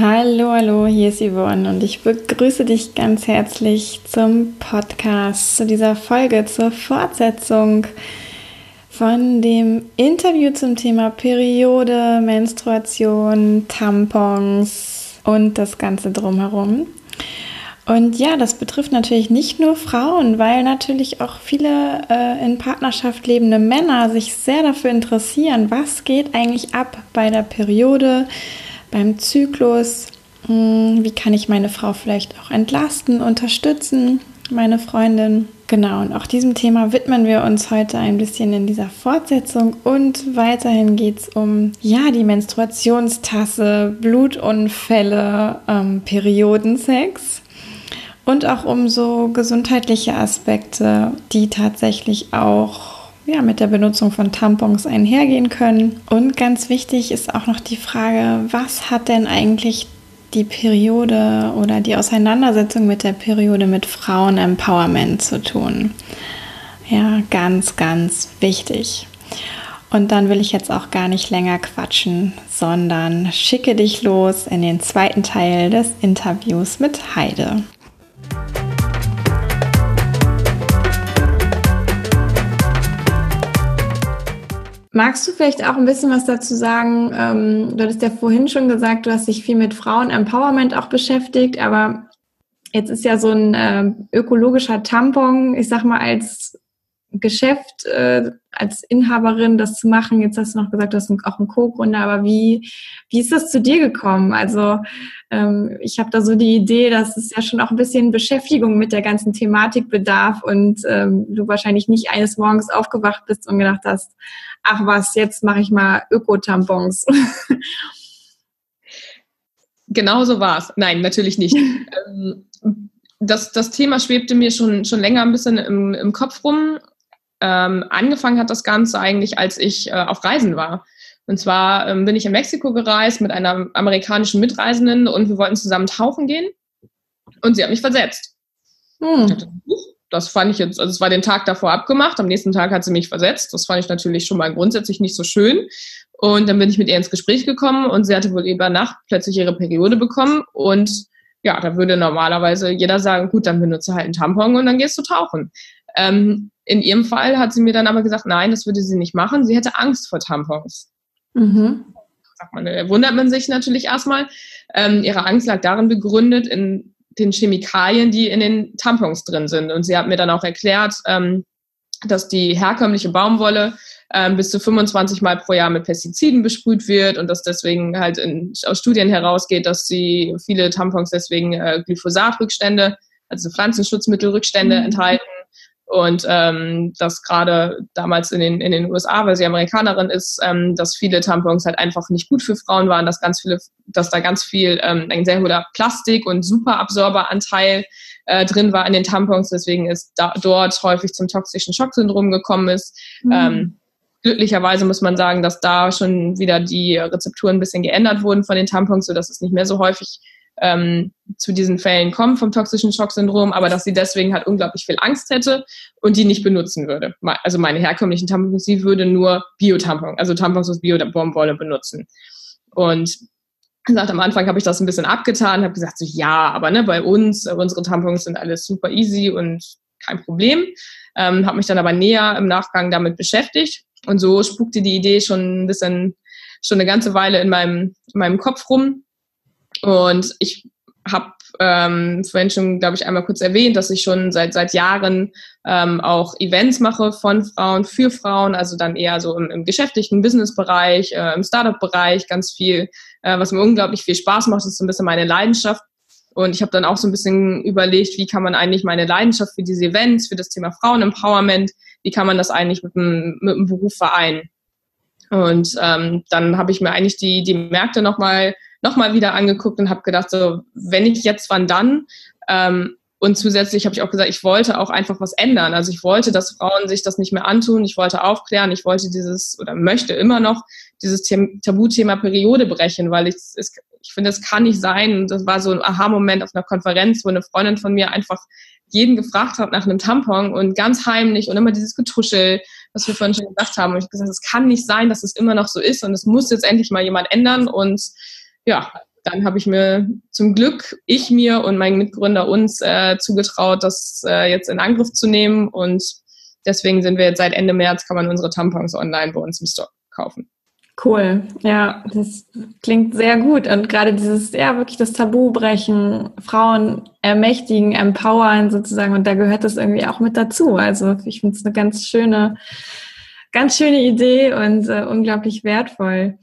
Hallo, hallo, hier ist Yvonne und ich begrüße dich ganz herzlich zum Podcast, zu dieser Folge, zur Fortsetzung von dem Interview zum Thema Periode, Menstruation, Tampons und das Ganze drumherum. Und ja, das betrifft natürlich nicht nur Frauen, weil natürlich auch viele äh, in Partnerschaft lebende Männer sich sehr dafür interessieren, was geht eigentlich ab bei der Periode, beim Zyklus, hm, wie kann ich meine Frau vielleicht auch entlasten, unterstützen, meine Freundin. Genau, und auch diesem Thema widmen wir uns heute ein bisschen in dieser Fortsetzung und weiterhin geht es um, ja, die Menstruationstasse, Blutunfälle, ähm, Periodensex und auch um so gesundheitliche Aspekte, die tatsächlich auch ja, mit der Benutzung von Tampons einhergehen können. Und ganz wichtig ist auch noch die Frage, was hat denn eigentlich die Periode oder die Auseinandersetzung mit der Periode mit Frauen-Empowerment zu tun? Ja, ganz, ganz wichtig. Und dann will ich jetzt auch gar nicht länger quatschen, sondern schicke dich los in den zweiten Teil des Interviews mit Heide. Magst du vielleicht auch ein bisschen was dazu sagen? Ähm, du hattest ja vorhin schon gesagt, du hast dich viel mit Frauen-Empowerment auch beschäftigt, aber jetzt ist ja so ein äh, ökologischer Tampon, ich sag mal, als Geschäft, äh, als Inhaberin das zu machen. Jetzt hast du noch gesagt, du hast auch einen Co-Gründer, aber wie, wie ist das zu dir gekommen? Also ähm, ich habe da so die Idee, dass es ja schon auch ein bisschen Beschäftigung mit der ganzen Thematik bedarf und ähm, du wahrscheinlich nicht eines Morgens aufgewacht bist und gedacht hast, ach was, jetzt mache ich mal Öko-Tampons. Genau so war es. Nein, natürlich nicht. Ähm, das, das Thema schwebte mir schon, schon länger ein bisschen im, im Kopf rum. Ähm, angefangen hat das Ganze eigentlich, als ich äh, auf Reisen war. Und zwar ähm, bin ich in Mexiko gereist mit einer amerikanischen Mitreisenden und wir wollten zusammen tauchen gehen. Und sie hat mich versetzt. Hm. Das fand ich jetzt, also es war den Tag davor abgemacht, am nächsten Tag hat sie mich versetzt. Das fand ich natürlich schon mal grundsätzlich nicht so schön. Und dann bin ich mit ihr ins Gespräch gekommen und sie hatte wohl über Nacht plötzlich ihre Periode bekommen. Und ja, da würde normalerweise jeder sagen, gut, dann benutze halt einen Tampon und dann gehst du tauchen. Ähm, in ihrem Fall hat sie mir dann aber gesagt, nein, das würde sie nicht machen. Sie hätte Angst vor Tampons. Mhm. Man, da wundert man sich natürlich erstmal. Ähm, ihre Angst lag darin begründet in den Chemikalien, die in den Tampons drin sind. Und sie hat mir dann auch erklärt, ähm, dass die herkömmliche Baumwolle ähm, bis zu 25 Mal pro Jahr mit Pestiziden besprüht wird und dass deswegen halt in, aus Studien herausgeht, dass sie viele Tampons deswegen äh, Glyphosatrückstände, also Pflanzenschutzmittelrückstände mhm. enthalten und ähm, dass gerade damals in den, in den USA, weil sie Amerikanerin ist, ähm, dass viele Tampons halt einfach nicht gut für Frauen waren, dass ganz viele, dass da ganz viel, ähm, ein sehr hoher Plastik- und Superabsorberanteil äh, drin war in den Tampons, deswegen ist da, dort häufig zum toxischen Schocksyndrom gekommen ist. Mhm. Ähm, glücklicherweise muss man sagen, dass da schon wieder die Rezepturen ein bisschen geändert wurden von den Tampons, sodass es nicht mehr so häufig ähm, zu diesen Fällen kommen vom toxischen Schocksyndrom, aber dass sie deswegen halt unglaublich viel Angst hätte und die nicht benutzen würde. Also meine herkömmlichen Tampons, sie würde nur Bio-Tampons, also Tampons aus Bio-Baumwolle benutzen. Und gesagt, am Anfang habe ich das ein bisschen abgetan, habe gesagt, so ja, aber ne, bei uns, unsere Tampons sind alles super easy und kein Problem. Ähm, habe mich dann aber näher im Nachgang damit beschäftigt und so spukte die Idee schon ein bisschen, schon eine ganze Weile in meinem, in meinem Kopf rum und ich habe ähm, vorhin schon, glaube ich, einmal kurz erwähnt, dass ich schon seit seit Jahren ähm, auch Events mache von Frauen für Frauen, also dann eher so im, im geschäftlichen Businessbereich, äh, im Startup-Bereich ganz viel, äh, was mir unglaublich viel Spaß macht, ist so ein bisschen meine Leidenschaft. Und ich habe dann auch so ein bisschen überlegt, wie kann man eigentlich meine Leidenschaft für diese Events, für das Thema Frauen-Empowerment, wie kann man das eigentlich mit dem, mit dem Beruf vereinen? Und ähm, dann habe ich mir eigentlich die, die Märkte nochmal nochmal wieder angeguckt und habe gedacht, so, wenn ich jetzt, wann dann? Ähm, und zusätzlich habe ich auch gesagt, ich wollte auch einfach was ändern. Also ich wollte, dass Frauen sich das nicht mehr antun. Ich wollte aufklären. Ich wollte dieses oder möchte immer noch dieses Tabuthema Periode brechen, weil ich ich finde, es kann nicht sein. Das war so ein Aha-Moment auf einer Konferenz, wo eine Freundin von mir einfach jeden gefragt hat nach einem Tampon und ganz heimlich und immer dieses Getuschel, was wir vorhin schon gesagt haben. Und ich habe gesagt, es kann nicht sein, dass es immer noch so ist und es muss jetzt endlich mal jemand ändern. Und ja, dann habe ich mir zum Glück, ich mir und mein Mitgründer uns äh, zugetraut, das äh, jetzt in Angriff zu nehmen. Und deswegen sind wir jetzt seit Ende März, kann man unsere Tampons online bei uns im Store kaufen. Cool, ja, das klingt sehr gut. Und gerade dieses, ja, wirklich das Tabu brechen, Frauen ermächtigen, empowern sozusagen. Und da gehört das irgendwie auch mit dazu. Also ich finde es eine ganz schöne ganz schöne Idee und äh, unglaublich wertvoll.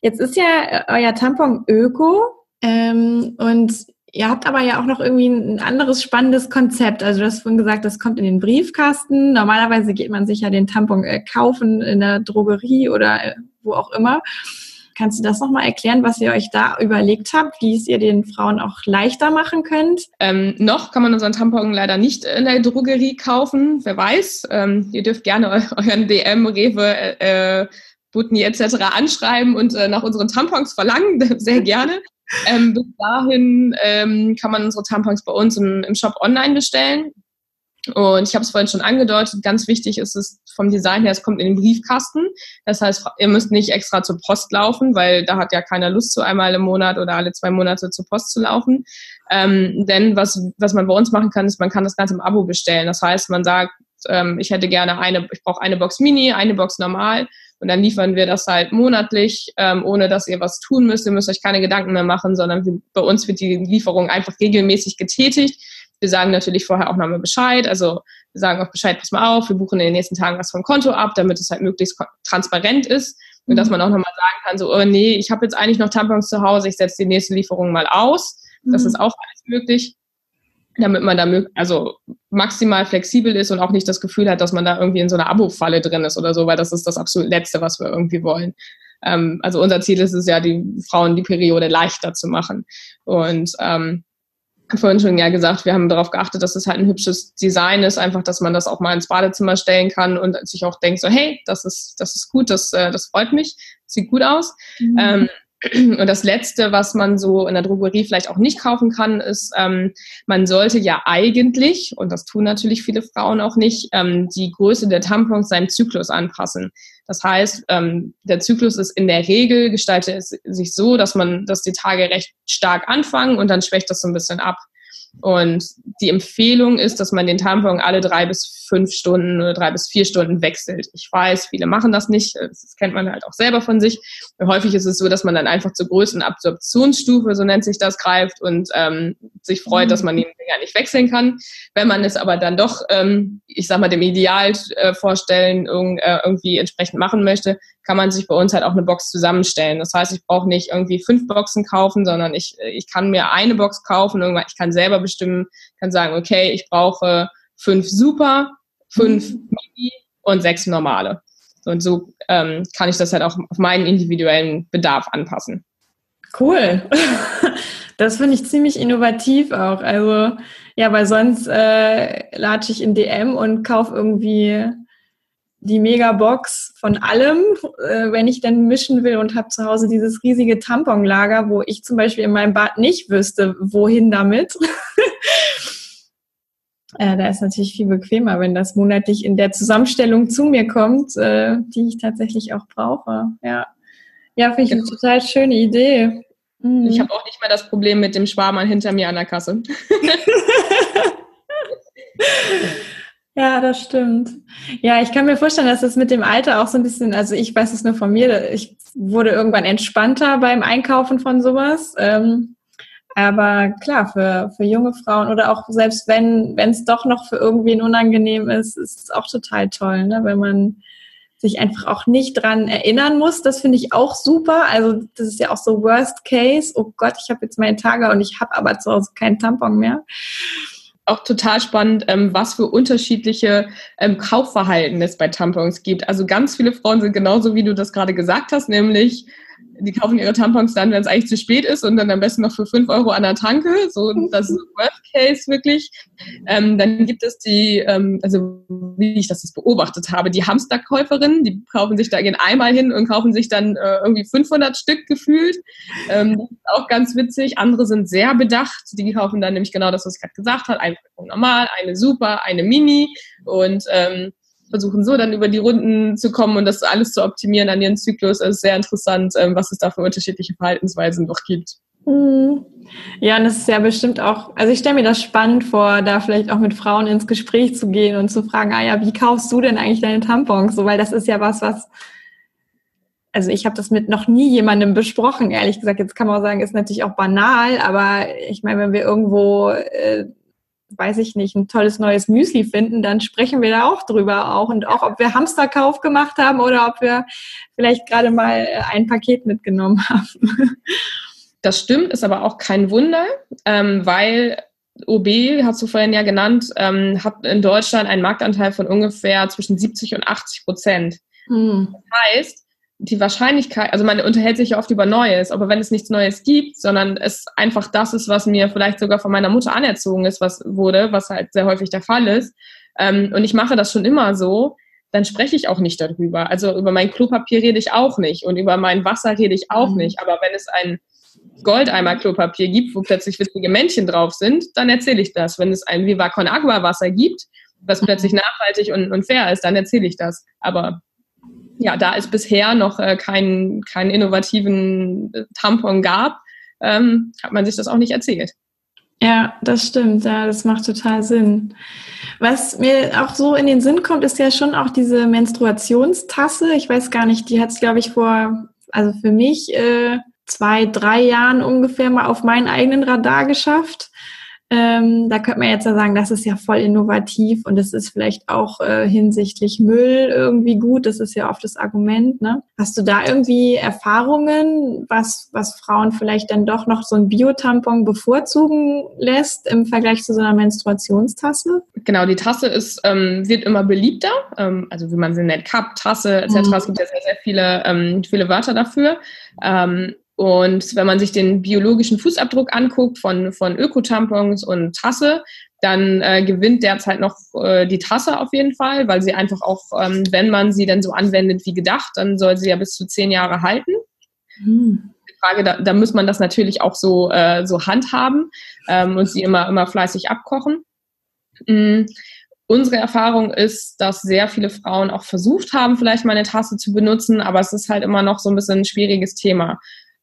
Jetzt ist ja äh, euer Tampon Öko ähm, und ihr habt aber ja auch noch irgendwie ein anderes spannendes Konzept. Also du hast vorhin gesagt, das kommt in den Briefkasten. Normalerweise geht man sich ja den Tampon äh, kaufen in der Drogerie oder äh, wo auch immer. Kannst du das nochmal erklären, was ihr euch da überlegt habt, wie es ihr den Frauen auch leichter machen könnt? Ähm, noch kann man unseren Tampon leider nicht in der Drogerie kaufen. Wer weiß. Ähm, ihr dürft gerne euren DM, Rewe, äh, Butni etc. anschreiben und äh, nach unseren Tampons verlangen. Sehr gerne. Ähm, bis dahin ähm, kann man unsere Tampons bei uns im, im Shop online bestellen. Und ich habe es vorhin schon angedeutet, ganz wichtig ist es vom Design her, es kommt in den Briefkasten. Das heißt, ihr müsst nicht extra zur Post laufen, weil da hat ja keiner Lust, so einmal im Monat oder alle zwei Monate zur Post zu laufen. Ähm, denn was, was man bei uns machen kann, ist, man kann das Ganze im Abo bestellen. Das heißt, man sagt, ähm, ich hätte gerne eine, ich brauche eine Box Mini, eine Box normal und dann liefern wir das halt monatlich, ähm, ohne dass ihr was tun müsst. Ihr müsst euch keine Gedanken mehr machen, sondern bei uns wird die Lieferung einfach regelmäßig getätigt wir sagen natürlich vorher auch nochmal Bescheid. Also wir sagen auch Bescheid, pass mal auf, wir buchen in den nächsten Tagen was vom Konto ab, damit es halt möglichst transparent ist. Und dass mhm. man auch nochmal sagen kann, so, oh nee, ich habe jetzt eigentlich noch Tampons zu Hause, ich setze die nächste Lieferung mal aus. Das mhm. ist auch alles möglich, damit man da also maximal flexibel ist und auch nicht das Gefühl hat, dass man da irgendwie in so einer Abo-Falle drin ist oder so, weil das ist das absolut Letzte, was wir irgendwie wollen. Ähm, also unser Ziel ist es ja, die Frauen die Periode leichter zu machen. Und ähm, vorhin schon ja gesagt, wir haben darauf geachtet, dass es halt ein hübsches Design ist, einfach, dass man das auch mal ins Badezimmer stellen kann und sich auch denkt, so, hey, das ist, das ist gut, das, äh, das freut mich, sieht gut aus. Mhm. Ähm, und das Letzte, was man so in der Drogerie vielleicht auch nicht kaufen kann, ist, ähm, man sollte ja eigentlich, und das tun natürlich viele Frauen auch nicht, ähm, die Größe der Tampons seinem Zyklus anpassen. Das heißt, ähm, der Zyklus ist in der Regel, gestaltet es sich so, dass man, dass die Tage recht stark anfangen und dann schwächt das so ein bisschen ab. Und die Empfehlung ist, dass man den Tampon alle drei bis fünf Stunden oder drei bis vier Stunden wechselt. Ich weiß, viele machen das nicht. Das kennt man halt auch selber von sich. Häufig ist es so, dass man dann einfach zur größten Absorptionsstufe, so nennt sich das, greift und ähm, sich freut, mhm. dass man den Dinger nicht wechseln kann. Wenn man es aber dann doch, ähm, ich sag mal, dem Ideal äh, vorstellen, äh, irgendwie entsprechend machen möchte, kann man sich bei uns halt auch eine Box zusammenstellen. Das heißt, ich brauche nicht irgendwie fünf Boxen kaufen, sondern ich, ich kann mir eine Box kaufen. Ich kann selber bestimmen, kann sagen, okay, ich brauche fünf Super, fünf mhm. Mini und sechs normale. Und so ähm, kann ich das halt auch auf meinen individuellen Bedarf anpassen. Cool. Das finde ich ziemlich innovativ auch. Also ja, weil sonst äh, latsche ich in DM und kaufe irgendwie die Megabox von allem, äh, wenn ich dann mischen will und habe zu Hause dieses riesige Tamponlager, wo ich zum Beispiel in meinem Bad nicht wüsste, wohin damit. äh, da ist natürlich viel bequemer, wenn das monatlich in der Zusammenstellung zu mir kommt, äh, die ich tatsächlich auch brauche. Ja, ja finde ich genau. eine total schöne Idee. Mhm. Ich habe auch nicht mal das Problem mit dem Schwarmann hinter mir an der Kasse. Ja, das stimmt. Ja, ich kann mir vorstellen, dass das mit dem Alter auch so ein bisschen, also ich weiß es nur von mir, ich wurde irgendwann entspannter beim Einkaufen von sowas. Ähm, aber klar, für, für junge Frauen oder auch selbst wenn es doch noch für irgendwen unangenehm ist, ist es auch total toll, ne? wenn man sich einfach auch nicht dran erinnern muss. Das finde ich auch super. Also das ist ja auch so Worst Case. Oh Gott, ich habe jetzt meine Tage und ich habe aber zu Hause keinen Tampon mehr auch total spannend, ähm, was für unterschiedliche ähm, Kaufverhalten es bei Tampons gibt. Also ganz viele Frauen sind genauso, wie du das gerade gesagt hast, nämlich die kaufen ihre Tampons dann, wenn es eigentlich zu spät ist und dann am besten noch für 5 Euro an der Tanke. So, das ist Worst Case wirklich. Ähm, dann gibt es die, ähm, also wie ich das jetzt beobachtet habe, die Hamsterkäuferinnen, die kaufen sich da, gehen einmal hin und kaufen sich dann äh, irgendwie 500 Stück gefühlt. Ähm, das ist auch ganz witzig. Andere sind sehr bedacht. Die kaufen dann nämlich genau das, was ich gerade gesagt habe. Eine normal, eine super, eine Mini und ähm, versuchen so dann über die Runden zu kommen und das alles zu optimieren an ihren Zyklus. Ist sehr interessant, ähm, was es da für unterschiedliche Verhaltensweisen noch gibt. Mhm. Ja, und das ist ja bestimmt auch, also ich stelle mir das spannend vor, da vielleicht auch mit Frauen ins Gespräch zu gehen und zu fragen, ah ja, wie kaufst du denn eigentlich deine Tampons? So, weil das ist ja was, was, also ich habe das mit noch nie jemandem besprochen, ehrlich gesagt. Jetzt kann man auch sagen, ist natürlich auch banal, aber ich meine, wenn wir irgendwo äh, weiß ich nicht, ein tolles neues Müsli finden, dann sprechen wir da auch drüber auch. Und auch, ob wir Hamsterkauf gemacht haben oder ob wir vielleicht gerade mal äh, ein Paket mitgenommen haben. Das stimmt, ist aber auch kein Wunder, ähm, weil OB, hast du vorhin ja genannt, ähm, hat in Deutschland einen Marktanteil von ungefähr zwischen 70 und 80 Prozent. Hm. Das heißt, die Wahrscheinlichkeit, also man unterhält sich ja oft über Neues, aber wenn es nichts Neues gibt, sondern es einfach das ist, was mir vielleicht sogar von meiner Mutter anerzogen ist, was wurde, was halt sehr häufig der Fall ist, ähm, und ich mache das schon immer so, dann spreche ich auch nicht darüber. Also über mein Klopapier rede ich auch nicht und über mein Wasser rede ich auch mhm. nicht. Aber wenn es ein Goldeimer-Klopapier gibt, wo plötzlich witzige Männchen drauf sind, dann erzähle ich das. Wenn es ein Viva Con Agua Wasser gibt, was plötzlich nachhaltig und, und fair ist, dann erzähle ich das. Aber ja, da es bisher noch äh, keinen keinen innovativen äh, Tampon gab, ähm, hat man sich das auch nicht erzählt. Ja, das stimmt. Ja, das macht total Sinn. Was mir auch so in den Sinn kommt, ist ja schon auch diese Menstruationstasse. Ich weiß gar nicht, die hat es, glaube ich, vor, also für mich äh, zwei, drei Jahren ungefähr mal auf meinen eigenen Radar geschafft. Ähm, da könnte man jetzt ja sagen, das ist ja voll innovativ und es ist vielleicht auch äh, hinsichtlich Müll irgendwie gut. Das ist ja oft das Argument. Ne? Hast du da irgendwie Erfahrungen, was, was Frauen vielleicht dann doch noch so ein Biotampon bevorzugen lässt im Vergleich zu so einer Menstruationstasse? Genau, die Tasse ist, ähm, wird immer beliebter. Ähm, also wie man sie nennt, Cup, Tasse etc. Mhm. Es gibt ja sehr, sehr viele, ähm, viele Wörter dafür. Ähm, und wenn man sich den biologischen Fußabdruck anguckt von, von Ökotampons und Tasse, dann äh, gewinnt derzeit noch äh, die Tasse auf jeden Fall, weil sie einfach auch, ähm, wenn man sie dann so anwendet wie gedacht, dann soll sie ja bis zu zehn Jahre halten. Hm. Die Frage, da, da muss man das natürlich auch so, äh, so handhaben ähm, und sie immer, immer fleißig abkochen. Mhm. Unsere Erfahrung ist, dass sehr viele Frauen auch versucht haben, vielleicht mal eine Tasse zu benutzen, aber es ist halt immer noch so ein bisschen ein schwieriges Thema.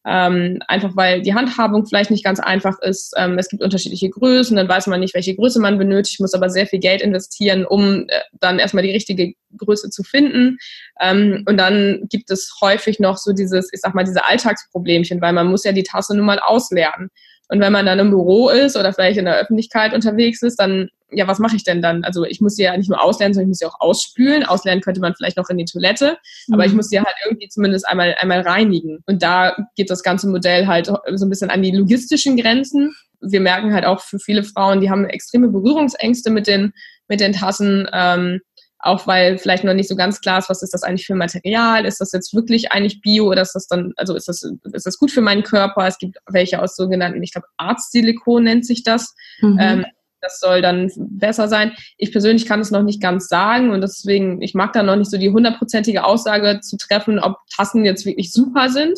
Ähm, einfach weil die Handhabung vielleicht nicht ganz einfach ist. Ähm, es gibt unterschiedliche Größen, dann weiß man nicht, welche Größe man benötigt, muss aber sehr viel Geld investieren, um äh, dann erstmal die richtige Größe zu finden. Ähm, und dann gibt es häufig noch so dieses, ich sag mal, diese Alltagsproblemchen, weil man muss ja die Tasse nun mal ausleeren. Und wenn man dann im Büro ist oder vielleicht in der Öffentlichkeit unterwegs ist, dann ja, was mache ich denn dann? Also ich muss sie ja nicht nur auslernen, sondern ich muss sie auch ausspülen. Auslernen könnte man vielleicht noch in die Toilette, mhm. aber ich mhm. muss sie halt irgendwie zumindest einmal, einmal reinigen. Und da geht das ganze Modell halt so ein bisschen an die logistischen Grenzen. Wir merken halt auch für viele Frauen, die haben extreme Berührungsängste mit den, mit den Tassen. Ähm, auch weil vielleicht noch nicht so ganz klar ist, was ist das eigentlich für Material? Ist das jetzt wirklich eigentlich Bio oder ist das dann, also ist das, ist das gut für meinen Körper? Es gibt welche aus sogenannten, ich glaube, Arztsilikon nennt sich das. Mhm. Ähm, das soll dann besser sein. Ich persönlich kann es noch nicht ganz sagen und deswegen, ich mag da noch nicht so die hundertprozentige Aussage zu treffen, ob Tassen jetzt wirklich super sind.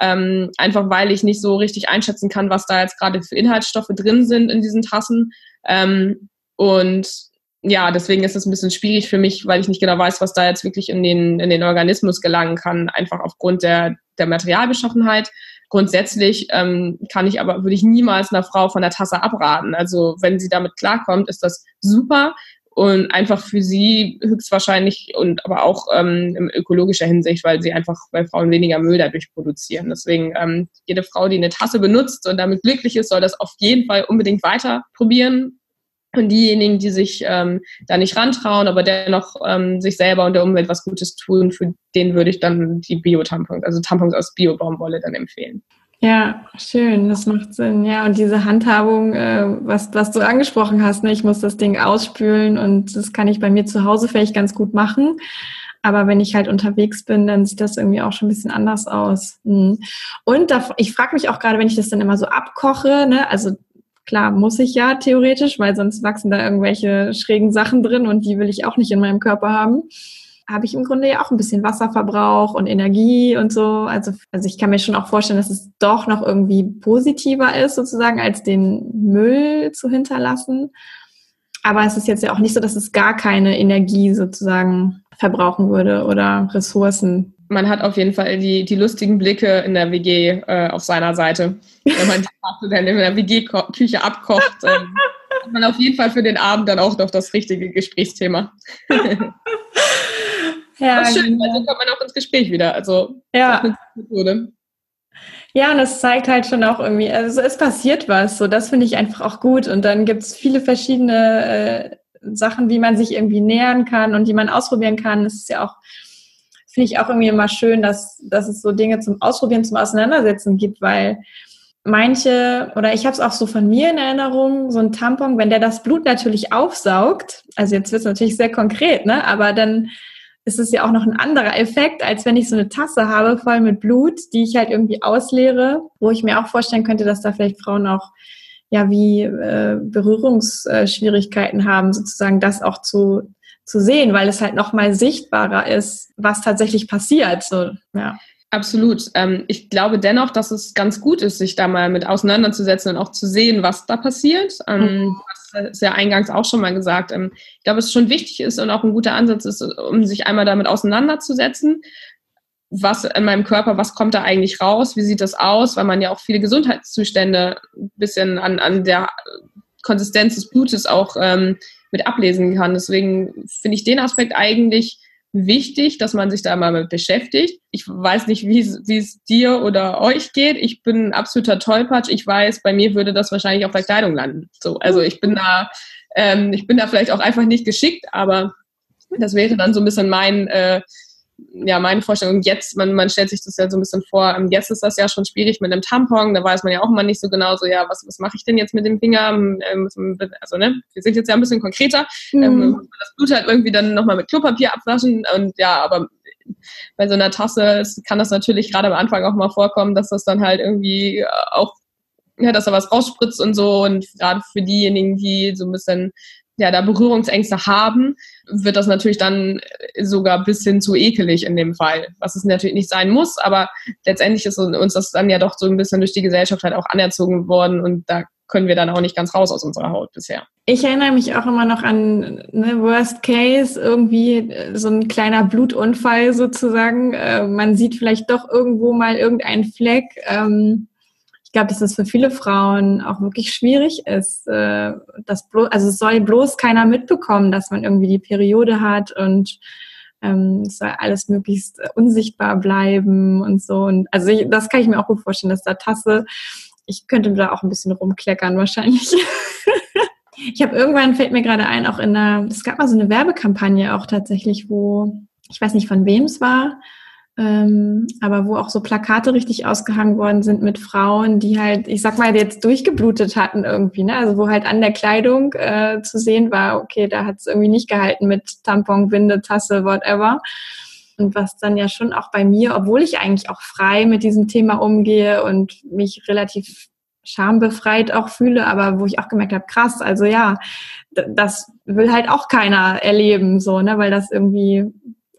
Ähm, einfach weil ich nicht so richtig einschätzen kann, was da jetzt gerade für Inhaltsstoffe drin sind in diesen Tassen. Ähm, und ja, deswegen ist es ein bisschen schwierig für mich, weil ich nicht genau weiß, was da jetzt wirklich in den, in den Organismus gelangen kann, einfach aufgrund der, der Materialbeschaffenheit. Grundsätzlich ähm, kann ich aber, würde ich niemals einer Frau von der Tasse abraten. Also wenn sie damit klarkommt, ist das super und einfach für sie höchstwahrscheinlich und aber auch ähm, in ökologischer Hinsicht, weil sie einfach, weil Frauen weniger Müll dadurch produzieren. Deswegen ähm, jede Frau, die eine Tasse benutzt und damit glücklich ist, soll das auf jeden Fall unbedingt weiter probieren. Und diejenigen, die sich ähm, da nicht rantrauen, aber dennoch ähm, sich selber und der Umwelt was Gutes tun, für den würde ich dann die Bio-Tampons, also Tampons aus Bio-Baumwolle dann empfehlen. Ja, schön, das macht Sinn. Ja, und diese Handhabung, äh, was, was du angesprochen hast, ne? ich muss das Ding ausspülen und das kann ich bei mir zu Hause vielleicht ganz gut machen. Aber wenn ich halt unterwegs bin, dann sieht das irgendwie auch schon ein bisschen anders aus. Mhm. Und da, ich frage mich auch gerade, wenn ich das dann immer so abkoche, ne, also klar muss ich ja theoretisch, weil sonst wachsen da irgendwelche schrägen Sachen drin und die will ich auch nicht in meinem Körper haben habe ich im Grunde ja auch ein bisschen Wasserverbrauch und Energie und so. Also, also ich kann mir schon auch vorstellen, dass es doch noch irgendwie positiver ist, sozusagen, als den Müll zu hinterlassen. Aber es ist jetzt ja auch nicht so, dass es gar keine Energie sozusagen verbrauchen würde oder Ressourcen. Man hat auf jeden Fall die, die lustigen Blicke in der WG äh, auf seiner Seite. Wenn man die dann in der WG-Küche abkocht, ähm, hat man auf jeden Fall für den Abend dann auch noch das richtige Gesprächsthema. Ja, das ist schön, weil so kommt man auch ins Gespräch wieder. Also ja. Methode. Ja, und das zeigt halt schon auch irgendwie, also es passiert was. So, das finde ich einfach auch gut. Und dann gibt es viele verschiedene äh, Sachen, wie man sich irgendwie nähern kann und die man ausprobieren kann. Das ist ja auch, finde ich auch irgendwie immer schön, dass, dass es so Dinge zum Ausprobieren, zum Auseinandersetzen gibt, weil manche, oder ich habe es auch so von mir in Erinnerung, so ein Tampon, wenn der das Blut natürlich aufsaugt, also jetzt wird es natürlich sehr konkret, ne? Aber dann ist es ja auch noch ein anderer Effekt, als wenn ich so eine Tasse habe voll mit Blut, die ich halt irgendwie ausleere, wo ich mir auch vorstellen könnte, dass da vielleicht Frauen auch ja wie äh, Berührungsschwierigkeiten haben, sozusagen das auch zu zu sehen, weil es halt noch mal sichtbarer ist, was tatsächlich passiert. So, ja. Absolut. Ähm, ich glaube dennoch, dass es ganz gut ist, sich da mal mit auseinanderzusetzen und auch zu sehen, was da passiert. Ähm, mhm. Du hast ja eingangs auch schon mal gesagt. Ähm, ich glaube, es schon wichtig ist und auch ein guter Ansatz ist, um sich einmal damit auseinanderzusetzen. Was in meinem Körper, was kommt da eigentlich raus? Wie sieht das aus? Weil man ja auch viele Gesundheitszustände ein bisschen an, an der Konsistenz des Blutes auch ähm, mit ablesen kann. Deswegen finde ich den Aspekt eigentlich wichtig, dass man sich da mal mit beschäftigt. Ich weiß nicht, wie es dir oder euch geht. Ich bin ein absoluter Tollpatsch. Ich weiß, bei mir würde das wahrscheinlich auf der Kleidung landen. So, also ich bin da, ähm, ich bin da vielleicht auch einfach nicht geschickt, aber das wäre dann so ein bisschen mein äh, ja, meine Vorstellung jetzt, man, man stellt sich das ja so ein bisschen vor, ähm, jetzt ist das ja schon schwierig mit einem Tampon, da weiß man ja auch immer nicht so genau so, ja, was, was mache ich denn jetzt mit dem Finger? Ähm, also, ne, wir sind jetzt ja ein bisschen konkreter. Mhm. Ähm, das Blut halt irgendwie dann nochmal mit Klopapier abwaschen und ja, aber bei so einer Tasse kann das natürlich gerade am Anfang auch mal vorkommen, dass das dann halt irgendwie äh, auch, ja, dass da was rausspritzt und so und gerade für diejenigen, die so ein bisschen ja, da Berührungsängste haben, wird das natürlich dann sogar bis hin zu ekelig in dem Fall, was es natürlich nicht sein muss, aber letztendlich ist uns das dann ja doch so ein bisschen durch die Gesellschaft halt auch anerzogen worden und da können wir dann auch nicht ganz raus aus unserer Haut bisher. Ich erinnere mich auch immer noch an ne, Worst Case, irgendwie so ein kleiner Blutunfall sozusagen. Äh, man sieht vielleicht doch irgendwo mal irgendeinen Fleck. Ähm, ich glaube, dass es für viele Frauen auch wirklich schwierig ist. Äh, dass bloß, also es soll bloß keiner mitbekommen, dass man irgendwie die Periode hat und ähm, es soll alles möglichst unsichtbar bleiben und so. Und also ich, das kann ich mir auch gut vorstellen, dass da Tasse, ich könnte da auch ein bisschen rumkleckern wahrscheinlich. ich habe irgendwann, fällt mir gerade ein, auch in einer, es gab mal so eine Werbekampagne auch tatsächlich, wo, ich weiß nicht von wem es war, ähm, aber wo auch so Plakate richtig ausgehangen worden sind mit Frauen, die halt, ich sag mal, jetzt durchgeblutet hatten irgendwie, ne? Also wo halt an der Kleidung äh, zu sehen war, okay, da hat es irgendwie nicht gehalten mit Tampon, Winde, Tasse, whatever. Und was dann ja schon auch bei mir, obwohl ich eigentlich auch frei mit diesem Thema umgehe und mich relativ schambefreit auch fühle, aber wo ich auch gemerkt habe, krass, also ja, das will halt auch keiner erleben, so, ne, weil das irgendwie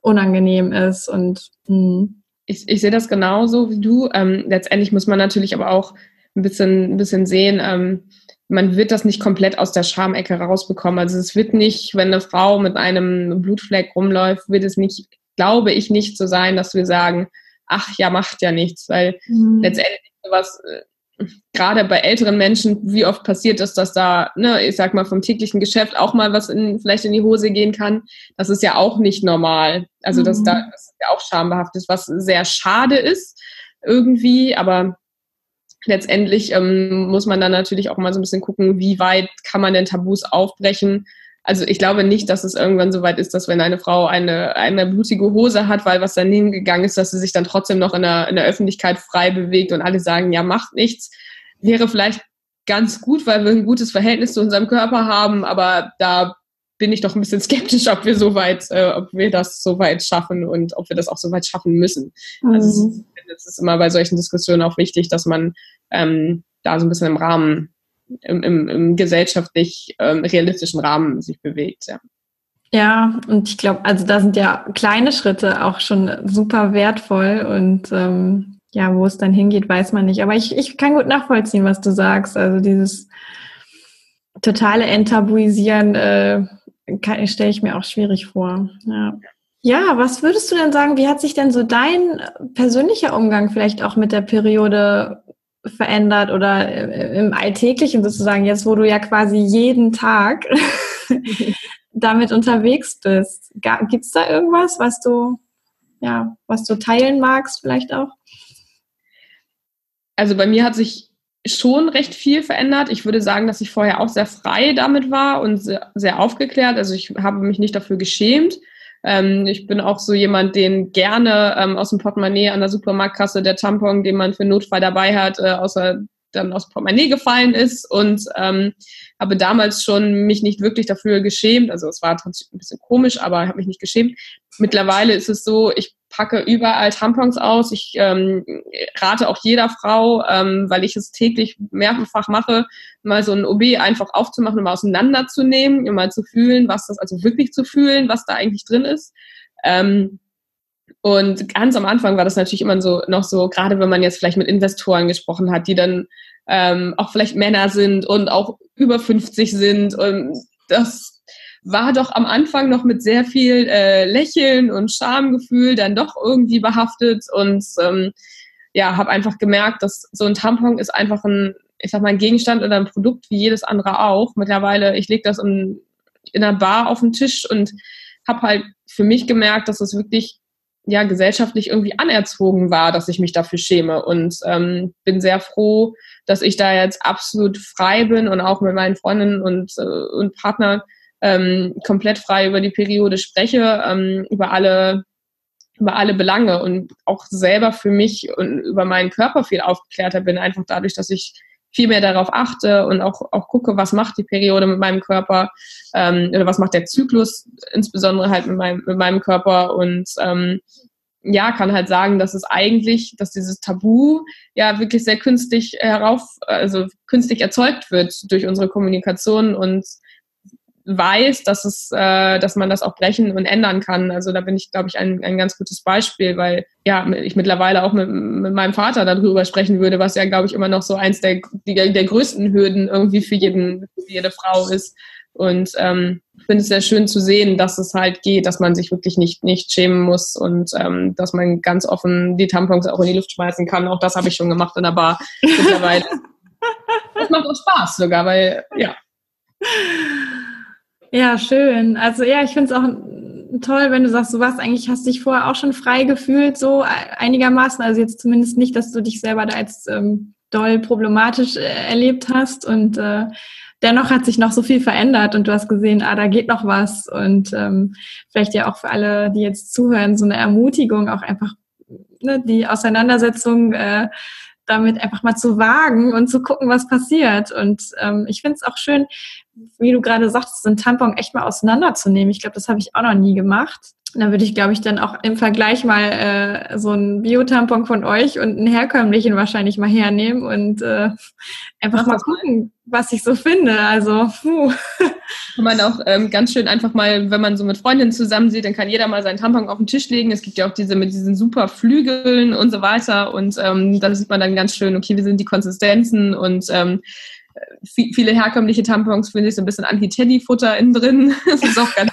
unangenehm ist und mh. Hm. ich, ich sehe das genauso wie du. Ähm, letztendlich muss man natürlich aber auch ein bisschen, ein bisschen sehen, ähm, man wird das nicht komplett aus der Schamecke rausbekommen. Also es wird nicht, wenn eine Frau mit einem Blutfleck rumläuft, wird es nicht, glaube ich, nicht so sein, dass wir sagen, ach ja, macht ja nichts, weil mhm. letztendlich sowas äh, gerade bei älteren Menschen, wie oft passiert es, dass da, ne, ich sag mal, vom täglichen Geschäft auch mal was in, vielleicht in die Hose gehen kann. Das ist ja auch nicht normal. Also, mhm. dass da das ist ja auch schambehaftet, was sehr schade ist irgendwie, aber letztendlich ähm, muss man dann natürlich auch mal so ein bisschen gucken, wie weit kann man denn Tabus aufbrechen. Also ich glaube nicht, dass es irgendwann so weit ist, dass wenn eine Frau eine, eine blutige Hose hat, weil was daneben gegangen ist, dass sie sich dann trotzdem noch in der, in der Öffentlichkeit frei bewegt und alle sagen, ja, macht nichts. Wäre vielleicht ganz gut, weil wir ein gutes Verhältnis zu unserem Körper haben, aber da bin ich doch ein bisschen skeptisch, ob wir so weit, äh, ob wir das so weit schaffen und ob wir das auch so weit schaffen müssen. Mhm. Also es ist immer bei solchen Diskussionen auch wichtig, dass man ähm, da so ein bisschen im Rahmen, im, im, im gesellschaftlich ähm, realistischen Rahmen sich bewegt. Ja. Ja, und ich glaube, also da sind ja kleine Schritte auch schon super wertvoll und ähm, ja, wo es dann hingeht, weiß man nicht. Aber ich, ich kann gut nachvollziehen, was du sagst. Also dieses totale Enttabuisieren äh, stelle ich mir auch schwierig vor. Ja. ja, was würdest du denn sagen, wie hat sich denn so dein persönlicher Umgang vielleicht auch mit der Periode verändert oder äh, im Alltäglichen sozusagen, jetzt wo du ja quasi jeden Tag damit unterwegs bist. Gibt es da irgendwas, was du, ja, was du teilen magst, vielleicht auch? Also bei mir hat sich schon recht viel verändert. Ich würde sagen, dass ich vorher auch sehr frei damit war und sehr, sehr aufgeklärt. Also ich habe mich nicht dafür geschämt. Ähm, ich bin auch so jemand, den gerne ähm, aus dem Portemonnaie an der Supermarktkasse der Tampon, den man für Notfall dabei hat, äh, außer dann aus Portemonnaie gefallen ist und ähm, habe damals schon mich nicht wirklich dafür geschämt. Also es war ein bisschen komisch, aber ich habe mich nicht geschämt. Mittlerweile ist es so, ich packe überall Tampons aus. Ich ähm, rate auch jeder Frau, ähm, weil ich es täglich mehrfach mache, mal so ein OB einfach aufzumachen und mal auseinanderzunehmen, um mal zu fühlen, was das, also wirklich zu fühlen, was da eigentlich drin ist. Ähm, und ganz am Anfang war das natürlich immer so noch so, gerade wenn man jetzt vielleicht mit Investoren gesprochen hat, die dann ähm, auch vielleicht Männer sind und auch über 50 sind. Und das war doch am Anfang noch mit sehr viel äh, Lächeln und Schamgefühl dann doch irgendwie behaftet und ähm, ja, habe einfach gemerkt, dass so ein Tampon ist einfach ein, ich sag mal, ein Gegenstand oder ein Produkt wie jedes andere auch. Mittlerweile, ich lege das in, in einer Bar auf den Tisch und habe halt für mich gemerkt, dass es wirklich ja gesellschaftlich irgendwie anerzogen war, dass ich mich dafür schäme. Und ähm, bin sehr froh, dass ich da jetzt absolut frei bin und auch mit meinen Freundinnen und, äh, und Partnern ähm, komplett frei über die Periode spreche, ähm, über alle über alle Belange und auch selber für mich und über meinen Körper viel aufgeklärter bin, einfach dadurch, dass ich viel mehr darauf achte und auch, auch gucke, was macht die Periode mit meinem Körper ähm, oder was macht der Zyklus insbesondere halt mit meinem, mit meinem Körper. Und ähm, ja, kann halt sagen, dass es eigentlich, dass dieses Tabu ja wirklich sehr künstlich herauf, also künstlich erzeugt wird durch unsere Kommunikation und weiß, dass es, äh, dass man das auch brechen und ändern kann. Also da bin ich, glaube ich, ein, ein ganz gutes Beispiel, weil ja, ich mittlerweile auch mit, mit meinem Vater darüber sprechen würde, was ja, glaube ich, immer noch so eins der, der, der größten Hürden irgendwie für jeden, für jede Frau ist. Und ähm, finde es sehr schön zu sehen, dass es halt geht, dass man sich wirklich nicht, nicht schämen muss und ähm, dass man ganz offen die Tampons auch in die Luft schmeißen kann. Auch das habe ich schon gemacht in der Bar mittlerweile. das macht auch Spaß sogar, weil ja. Ja, schön. Also ja, ich finde es auch toll, wenn du sagst, du warst eigentlich, hast dich vorher auch schon frei gefühlt, so einigermaßen. Also jetzt zumindest nicht, dass du dich selber da als ähm, doll problematisch äh, erlebt hast und äh, dennoch hat sich noch so viel verändert und du hast gesehen, ah, da geht noch was und ähm, vielleicht ja auch für alle, die jetzt zuhören, so eine Ermutigung, auch einfach ne, die Auseinandersetzung äh, damit einfach mal zu wagen und zu gucken, was passiert. Und ähm, ich finde es auch schön, wie du gerade sagst, so ein Tampon echt mal auseinanderzunehmen. Ich glaube, das habe ich auch noch nie gemacht. Da würde ich, glaube ich, dann auch im Vergleich mal äh, so ein Biotampon von euch und einen herkömmlichen wahrscheinlich mal hernehmen und äh, einfach mal gucken, mal. was ich so finde. Also, puh. Kann man auch ähm, ganz schön einfach mal, wenn man so mit Freundinnen zusammen sieht, dann kann jeder mal seinen Tampon auf den Tisch legen. Es gibt ja auch diese mit diesen super Flügeln und so weiter. Und ähm, da sieht man dann ganz schön, okay, wie sind die Konsistenzen und ähm, viele herkömmliche Tampons finde ich so ein bisschen Anti-Teddy-Futter innen drin. Das ist auch ganz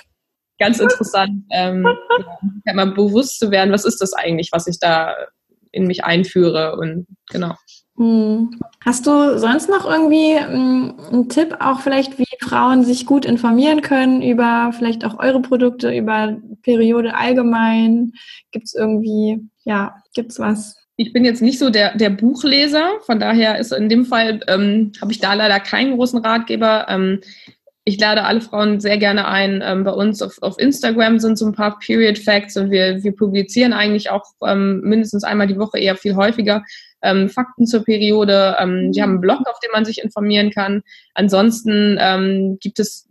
ganz interessant, ähm, ja, mal bewusst zu werden, was ist das eigentlich, was ich da in mich einführe und genau. Hm. Hast du sonst noch irgendwie hm, einen Tipp, auch vielleicht, wie Frauen sich gut informieren können über vielleicht auch eure Produkte, über Periode allgemein? Gibt es irgendwie, ja, gibt es was? Ich bin jetzt nicht so der, der Buchleser, von daher ist in dem Fall, ähm, habe ich da leider keinen großen Ratgeber. Ähm, ich lade alle Frauen sehr gerne ein. Ähm, bei uns auf, auf Instagram sind so ein paar Period Facts und wir, wir publizieren eigentlich auch ähm, mindestens einmal die Woche eher viel häufiger ähm, Fakten zur Periode. Ähm, wir haben einen Blog, auf dem man sich informieren kann. Ansonsten ähm, gibt es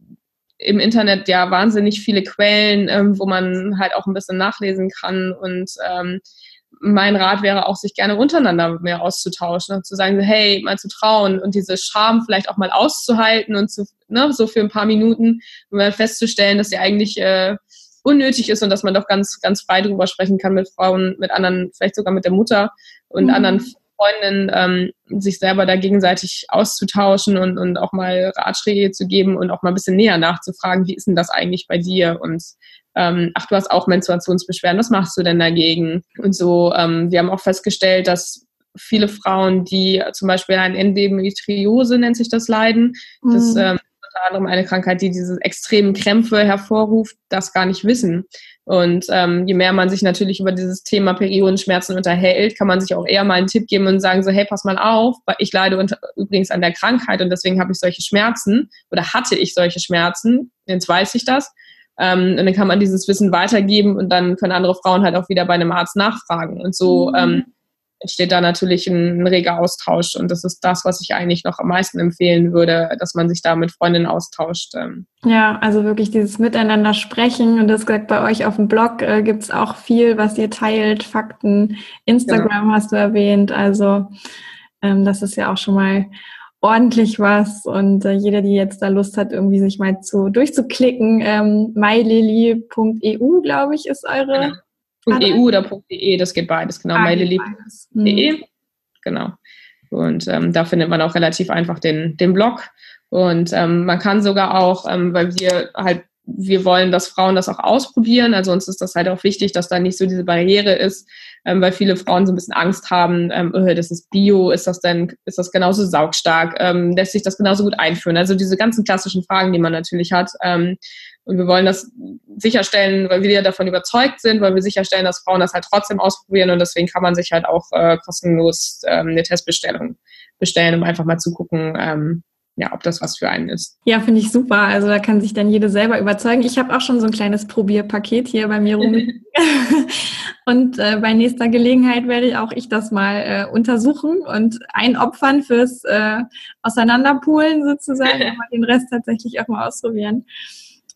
im Internet ja wahnsinnig viele Quellen, ähm, wo man halt auch ein bisschen nachlesen kann und ähm, mein Rat wäre auch, sich gerne untereinander mehr auszutauschen und zu sagen, hey, mal zu trauen und diese Scham vielleicht auch mal auszuhalten und zu, ne, so für ein paar Minuten um mal festzustellen, dass sie eigentlich äh, unnötig ist und dass man doch ganz, ganz frei drüber sprechen kann mit Frauen, mit anderen, vielleicht sogar mit der Mutter und mhm. anderen Freundinnen, ähm, sich selber da gegenseitig auszutauschen und, und auch mal Ratschläge zu geben und auch mal ein bisschen näher nachzufragen, wie ist denn das eigentlich bei dir und ähm, ach, du hast auch Menstruationsbeschwerden, was machst du denn dagegen? Und so, ähm, wir haben auch festgestellt, dass viele Frauen, die zum Beispiel an Endometriose nennt sich das leiden, mhm. das ähm, unter anderem eine Krankheit, die diese extremen Krämpfe hervorruft, das gar nicht wissen. Und ähm, je mehr man sich natürlich über dieses Thema Periodenschmerzen unterhält, kann man sich auch eher mal einen Tipp geben und sagen so, hey, pass mal auf, ich leide unter, übrigens an der Krankheit und deswegen habe ich solche Schmerzen oder hatte ich solche Schmerzen, jetzt weiß ich das. Ähm, und dann kann man dieses Wissen weitergeben und dann können andere Frauen halt auch wieder bei einem Arzt nachfragen. Und so mhm. ähm, entsteht da natürlich ein, ein reger Austausch. Und das ist das, was ich eigentlich noch am meisten empfehlen würde, dass man sich da mit Freundinnen austauscht. Ähm. Ja, also wirklich dieses Miteinander sprechen. Und das gesagt, bei euch auf dem Blog äh, gibt es auch viel, was ihr teilt, Fakten. Instagram genau. hast du erwähnt. Also ähm, das ist ja auch schon mal ordentlich was und äh, jeder, die jetzt da Lust hat, irgendwie sich mal zu durchzuklicken, ähm, mylily.eu, glaube ich, ist eure. Genau. .eu oder .de, das geht beides, genau. Ah, mylily.de, mhm. genau. Und ähm, da findet man auch relativ einfach den, den Blog. Und ähm, man kann sogar auch, ähm, weil wir halt wir wollen, dass Frauen das auch ausprobieren. Also uns ist das halt auch wichtig, dass da nicht so diese Barriere ist, ähm, weil viele Frauen so ein bisschen Angst haben, ähm, oh, das ist Bio, ist das denn, ist das genauso saugstark, ähm, lässt sich das genauso gut einführen? Also diese ganzen klassischen Fragen, die man natürlich hat. Ähm, und wir wollen das sicherstellen, weil wir ja davon überzeugt sind, weil wir sicherstellen, dass Frauen das halt trotzdem ausprobieren und deswegen kann man sich halt auch äh, kostenlos ähm, eine Testbestellung bestellen, um einfach mal zu gucken, ähm, ja, ob das was für einen ist. Ja, finde ich super. Also da kann sich dann jede selber überzeugen. Ich habe auch schon so ein kleines Probierpaket hier bei mir rum. und äh, bei nächster Gelegenheit werde ich auch ich das mal äh, untersuchen und einopfern fürs äh, Auseinanderpulen sozusagen, aber den Rest tatsächlich auch mal ausprobieren.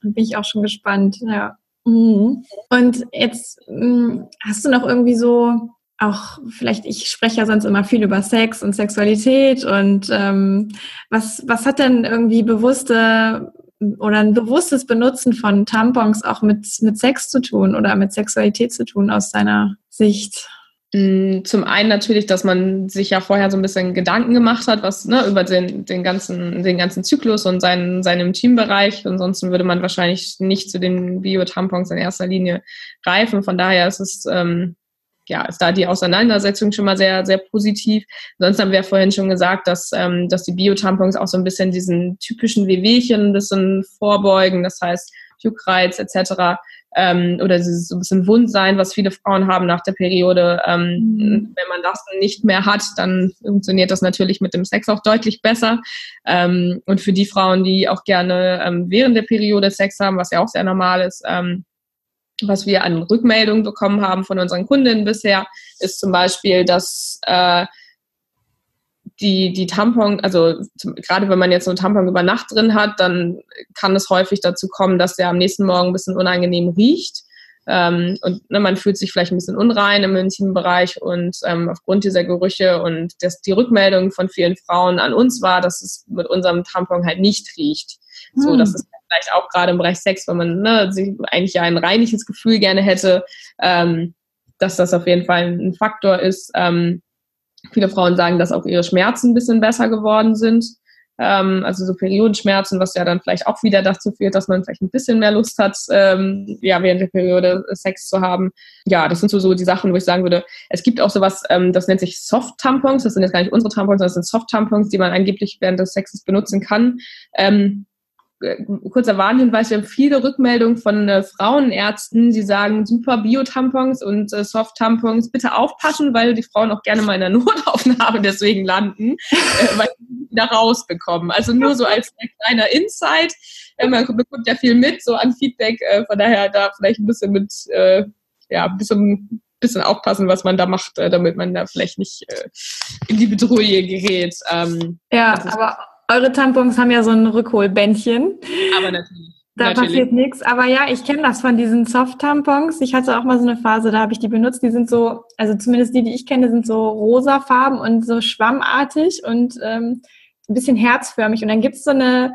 Und bin ich auch schon gespannt. Ja. Mhm. Und jetzt mh, hm, hast du noch irgendwie so auch vielleicht, ich spreche ja sonst immer viel über Sex und Sexualität und ähm, was, was hat denn irgendwie bewusste oder ein bewusstes Benutzen von Tampons auch mit, mit Sex zu tun oder mit Sexualität zu tun aus deiner Sicht? Mm, zum einen natürlich, dass man sich ja vorher so ein bisschen Gedanken gemacht hat, was ne, über den, den, ganzen, den ganzen Zyklus und seinen, seinen Teambereich. Ansonsten würde man wahrscheinlich nicht zu den Bio-Tampons in erster Linie greifen. Von daher ist es ähm, ja, ist da die Auseinandersetzung schon mal sehr, sehr positiv. Sonst haben wir vorhin schon gesagt, dass, ähm, dass die Biotampons auch so ein bisschen diesen typischen Wehwehchen ein bisschen vorbeugen, das heißt Juckreiz etc. Ähm, oder dieses so ein bisschen Wundsein, was viele Frauen haben nach der Periode. Ähm, mhm. Wenn man das nicht mehr hat, dann funktioniert das natürlich mit dem Sex auch deutlich besser. Ähm, und für die Frauen, die auch gerne ähm, während der Periode Sex haben, was ja auch sehr normal ist, ähm, was wir an Rückmeldungen bekommen haben von unseren Kundinnen bisher, ist zum Beispiel, dass äh, die, die Tampon, also zum, gerade wenn man jetzt so einen Tampon über Nacht drin hat, dann kann es häufig dazu kommen, dass der am nächsten Morgen ein bisschen unangenehm riecht. Ähm, und ne, man fühlt sich vielleicht ein bisschen unrein im intimen Bereich und ähm, aufgrund dieser Gerüche und das, die Rückmeldung von vielen Frauen an uns war, dass es mit unserem Tampon halt nicht riecht. Hm. So, dass es vielleicht auch gerade im Bereich Sex, wenn man ne, sich eigentlich ja ein reinliches Gefühl gerne hätte, ähm, dass das auf jeden Fall ein Faktor ist. Ähm, viele Frauen sagen, dass auch ihre Schmerzen ein bisschen besser geworden sind. Ähm, also so Periodenschmerzen, was ja dann vielleicht auch wieder dazu führt, dass man vielleicht ein bisschen mehr Lust hat, ähm, ja, während der Periode Sex zu haben. Ja, das sind so, so die Sachen, wo ich sagen würde, es gibt auch sowas, ähm, das nennt sich Soft-Tampons. Das sind jetzt gar nicht unsere Tampons, das sind Soft-Tampons, die man angeblich während des Sexes benutzen kann. Ähm, kurzer Warnhinweis, wir haben viele Rückmeldungen von äh, Frauenärzten, die sagen, super Bio-Tampons und äh, Soft-Tampons, bitte aufpassen, weil die Frauen auch gerne mal in der Notaufnahme deswegen landen, äh, weil sie wieder rausbekommen. Also nur so als kleiner Insight. Äh, man bekommt ja viel mit, so an Feedback, äh, von daher da vielleicht ein bisschen mit, äh, ja, ein bisschen bisschen aufpassen, was man da macht, äh, damit man da vielleicht nicht äh, in die Bedrohung gerät. Ähm, ja, aber eure Tampons haben ja so ein Rückholbändchen. Aber natürlich. da Natürlich. passiert nichts. Aber ja, ich kenne das von diesen Soft-Tampons. Ich hatte auch mal so eine Phase, da habe ich die benutzt. Die sind so, also zumindest die, die ich kenne, sind so rosafarben und so schwammartig und ähm, ein bisschen herzförmig. Und dann gibt's so eine,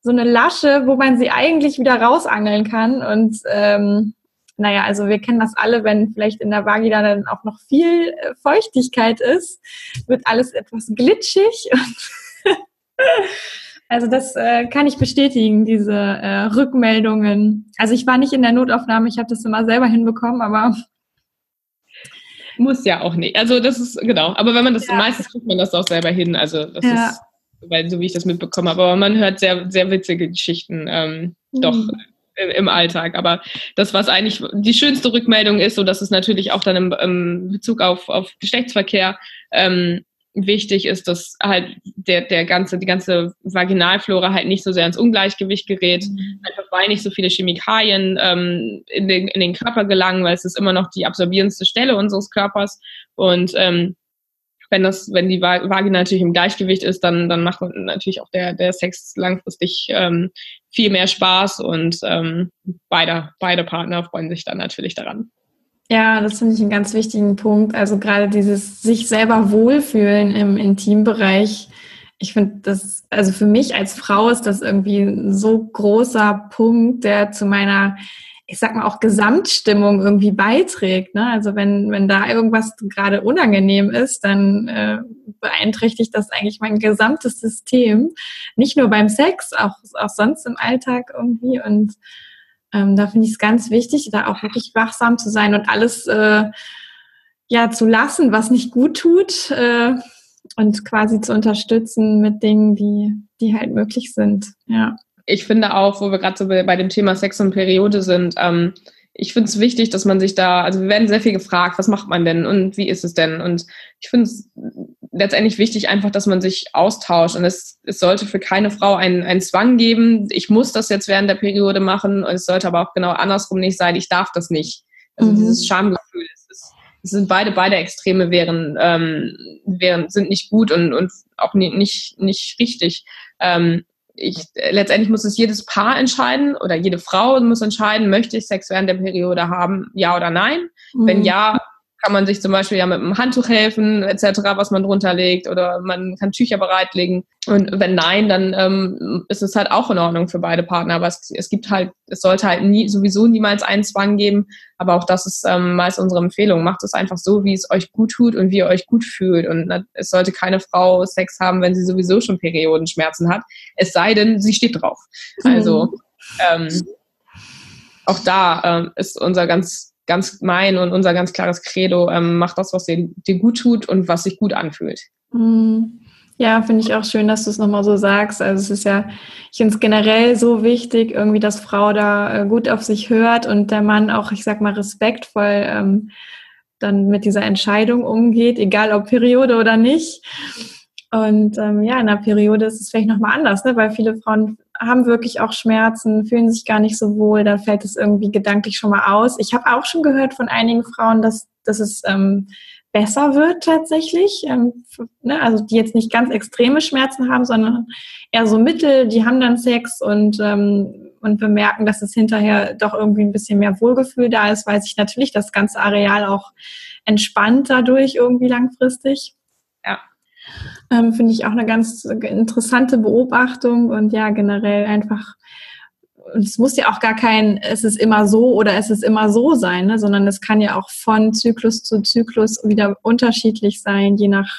so eine Lasche, wo man sie eigentlich wieder rausangeln kann. Und ähm, naja, also wir kennen das alle, wenn vielleicht in der Vagina dann auch noch viel äh, Feuchtigkeit ist, wird alles etwas glitschig. also das äh, kann ich bestätigen, diese äh, Rückmeldungen. Also ich war nicht in der Notaufnahme, ich habe das immer selber hinbekommen, aber muss ja auch nicht. Also das ist genau. Aber wenn man das ja. meistens kriegt man das auch selber hin. Also das ja. ist, weil so wie ich das mitbekommen habe. Aber man hört sehr sehr witzige Geschichten ähm, mhm. doch im Alltag. Aber das, was eigentlich die schönste Rückmeldung ist, so dass es natürlich auch dann im, im Bezug auf, auf Geschlechtsverkehr ähm, wichtig ist, dass halt der, der ganze, die ganze Vaginalflora halt nicht so sehr ins Ungleichgewicht gerät, mhm. einfach weil nicht so viele Chemikalien ähm, in, den, in den Körper gelangen, weil es ist immer noch die absorbierendste Stelle unseres Körpers und ähm, wenn das, wenn die Vagina natürlich im Gleichgewicht ist, dann, dann macht natürlich auch der, der Sex langfristig ähm, viel mehr Spaß und ähm, beide, beide Partner freuen sich dann natürlich daran. Ja, das finde ich einen ganz wichtigen Punkt. Also gerade dieses sich selber wohlfühlen im Intimbereich. Ich finde das, also für mich als Frau ist das irgendwie ein so großer Punkt, der zu meiner ich sag mal, auch Gesamtstimmung irgendwie beiträgt. Ne? Also wenn, wenn da irgendwas gerade unangenehm ist, dann äh, beeinträchtigt das eigentlich mein gesamtes System. Nicht nur beim Sex, auch, auch sonst im Alltag irgendwie. Und ähm, da finde ich es ganz wichtig, da auch wirklich wachsam zu sein und alles äh, ja zu lassen, was nicht gut tut. Äh, und quasi zu unterstützen mit Dingen, die, die halt möglich sind. Ja ich finde auch, wo wir gerade so bei dem Thema Sex und Periode sind, ähm, ich finde es wichtig, dass man sich da, also wir werden sehr viel gefragt, was macht man denn und wie ist es denn? Und ich finde es letztendlich wichtig einfach, dass man sich austauscht und es, es sollte für keine Frau einen, einen Zwang geben, ich muss das jetzt während der Periode machen und es sollte aber auch genau andersrum nicht sein, ich darf das nicht. Also mhm. dieses Schamgefühl, es, ist, es sind beide, beide Extreme wären, ähm, wären, sind nicht gut und, und auch nicht, nicht richtig. Ähm, ich, letztendlich muss es jedes Paar entscheiden oder jede Frau muss entscheiden, möchte ich Sex während der Periode haben, ja oder nein. Mhm. Wenn ja, kann man sich zum Beispiel ja mit einem Handtuch helfen, etc., was man drunter legt, oder man kann Tücher bereitlegen. Und wenn nein, dann ähm, ist es halt auch in Ordnung für beide Partner. Aber es, es gibt halt, es sollte halt nie, sowieso niemals einen Zwang geben. Aber auch das ist ähm, meist unsere Empfehlung. Macht es einfach so, wie es euch gut tut und wie ihr euch gut fühlt. Und na, es sollte keine Frau Sex haben, wenn sie sowieso schon Periodenschmerzen hat. Es sei denn, sie steht drauf. Also ähm, auch da ähm, ist unser ganz ganz mein und unser ganz klares Credo, ähm, mach das, was dir, dir gut tut und was sich gut anfühlt. Mhm. Ja, finde ich auch schön, dass du es nochmal so sagst. Also es ist ja, ich finde es generell so wichtig, irgendwie, dass Frau da äh, gut auf sich hört und der Mann auch, ich sag mal, respektvoll ähm, dann mit dieser Entscheidung umgeht, egal ob Periode oder nicht. Und ähm, ja, in der Periode ist es vielleicht nochmal anders, ne? weil viele Frauen haben wirklich auch Schmerzen, fühlen sich gar nicht so wohl, da fällt es irgendwie gedanklich schon mal aus. Ich habe auch schon gehört von einigen Frauen, dass, dass es ähm, besser wird tatsächlich, ähm, ne? also die jetzt nicht ganz extreme Schmerzen haben, sondern eher so mittel, die haben dann Sex und, ähm, und bemerken, dass es hinterher doch irgendwie ein bisschen mehr Wohlgefühl da ist, weil sich natürlich das ganze Areal auch entspannt dadurch irgendwie langfristig. Ja. Ähm, Finde ich auch eine ganz interessante Beobachtung und ja, generell einfach, es muss ja auch gar kein, es ist immer so oder es ist immer so sein, ne? sondern es kann ja auch von Zyklus zu Zyklus wieder unterschiedlich sein, je nach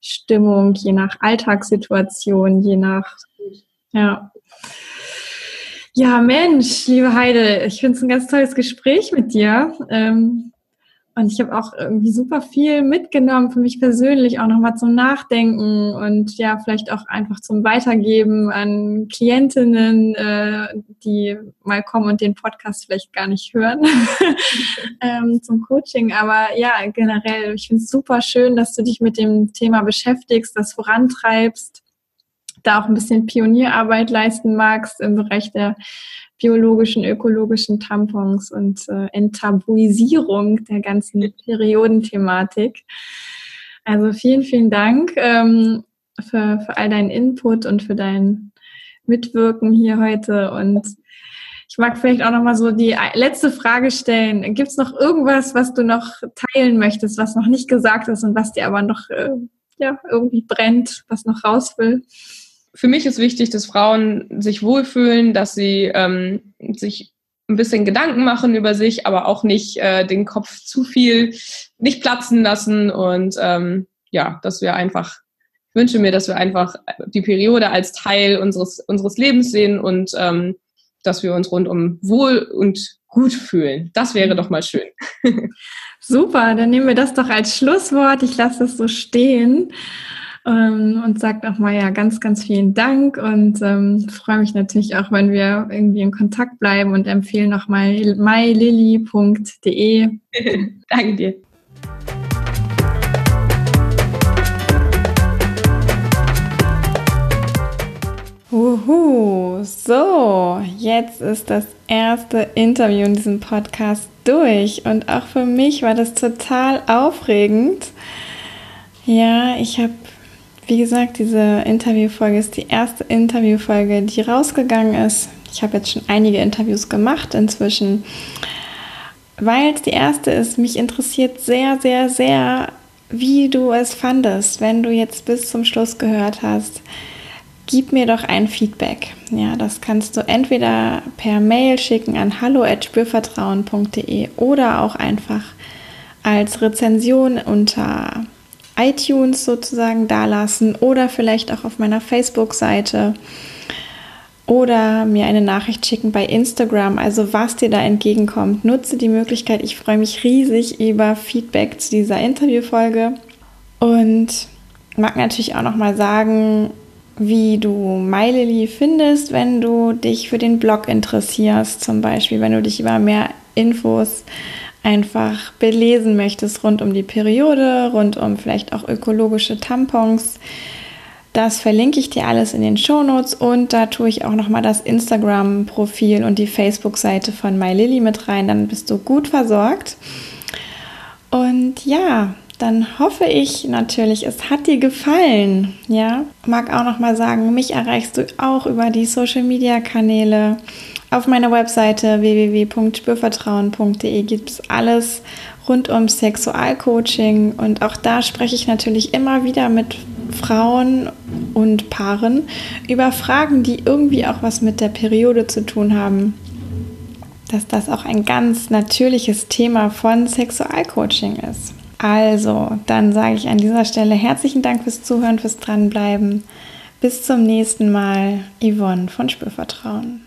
Stimmung, je nach Alltagssituation, je nach, ja. Ja, Mensch, liebe Heide, ich finde es ein ganz tolles Gespräch mit dir. Ähm, und ich habe auch irgendwie super viel mitgenommen für mich persönlich, auch nochmal zum Nachdenken und ja, vielleicht auch einfach zum Weitergeben an Klientinnen, äh, die mal kommen und den Podcast vielleicht gar nicht hören, ähm, zum Coaching. Aber ja, generell, ich finde es super schön, dass du dich mit dem Thema beschäftigst, das vorantreibst, da auch ein bisschen Pionierarbeit leisten magst im Bereich der biologischen, ökologischen Tampons und äh, Enttabuisierung der ganzen Periodenthematik. Also vielen, vielen Dank ähm, für, für all deinen Input und für dein Mitwirken hier heute. Und Ich mag vielleicht auch noch mal so die letzte Frage stellen. Gibt es noch irgendwas, was du noch teilen möchtest, was noch nicht gesagt ist und was dir aber noch äh, ja, irgendwie brennt, was noch raus will? Für mich ist wichtig, dass Frauen sich wohlfühlen, dass sie ähm, sich ein bisschen Gedanken machen über sich, aber auch nicht äh, den Kopf zu viel nicht platzen lassen und ähm, ja, dass wir einfach ich wünsche mir, dass wir einfach die Periode als Teil unseres unseres Lebens sehen und ähm, dass wir uns rundum wohl und gut fühlen. Das wäre doch mal schön. Super, dann nehmen wir das doch als Schlusswort. Ich lasse es so stehen ähm, und sage nochmal ja ganz, ganz vielen Dank und ähm, freue mich natürlich auch, wenn wir irgendwie in Kontakt bleiben und empfehle nochmal mylilly.de. Danke dir. Uhu, so, jetzt ist das erste Interview in diesem Podcast durch und auch für mich war das total aufregend. Ja, ich habe, wie gesagt, diese Interviewfolge ist die erste Interviewfolge, die rausgegangen ist. Ich habe jetzt schon einige Interviews gemacht inzwischen. Weil es die erste ist, mich interessiert sehr, sehr, sehr, wie du es fandest, wenn du jetzt bis zum Schluss gehört hast gib mir doch ein Feedback. Ja, das kannst du entweder per Mail schicken an hallo@spürvertrauen.de oder auch einfach als Rezension unter iTunes sozusagen dalassen oder vielleicht auch auf meiner Facebook-Seite oder mir eine Nachricht schicken bei Instagram. Also was dir da entgegenkommt, nutze die Möglichkeit. Ich freue mich riesig über Feedback zu dieser Interviewfolge und mag natürlich auch noch mal sagen, wie du MyLily findest, wenn du dich für den Blog interessierst, zum Beispiel, wenn du dich über mehr Infos einfach belesen möchtest rund um die Periode, rund um vielleicht auch ökologische Tampons. Das verlinke ich dir alles in den Shownotes und da tue ich auch nochmal das Instagram-Profil und die Facebook-Seite von MyLily mit rein. Dann bist du gut versorgt. Und ja, dann hoffe ich natürlich, es hat dir gefallen. Ja, mag auch noch mal sagen, mich erreichst du auch über die Social Media Kanäle. Auf meiner Webseite www.spürvertrauen.de gibt es alles rund um Sexualcoaching und auch da spreche ich natürlich immer wieder mit Frauen und Paaren über Fragen, die irgendwie auch was mit der Periode zu tun haben. Dass das auch ein ganz natürliches Thema von Sexualcoaching ist. Also, dann sage ich an dieser Stelle herzlichen Dank fürs Zuhören, fürs Dranbleiben. Bis zum nächsten Mal, Yvonne von Spürvertrauen.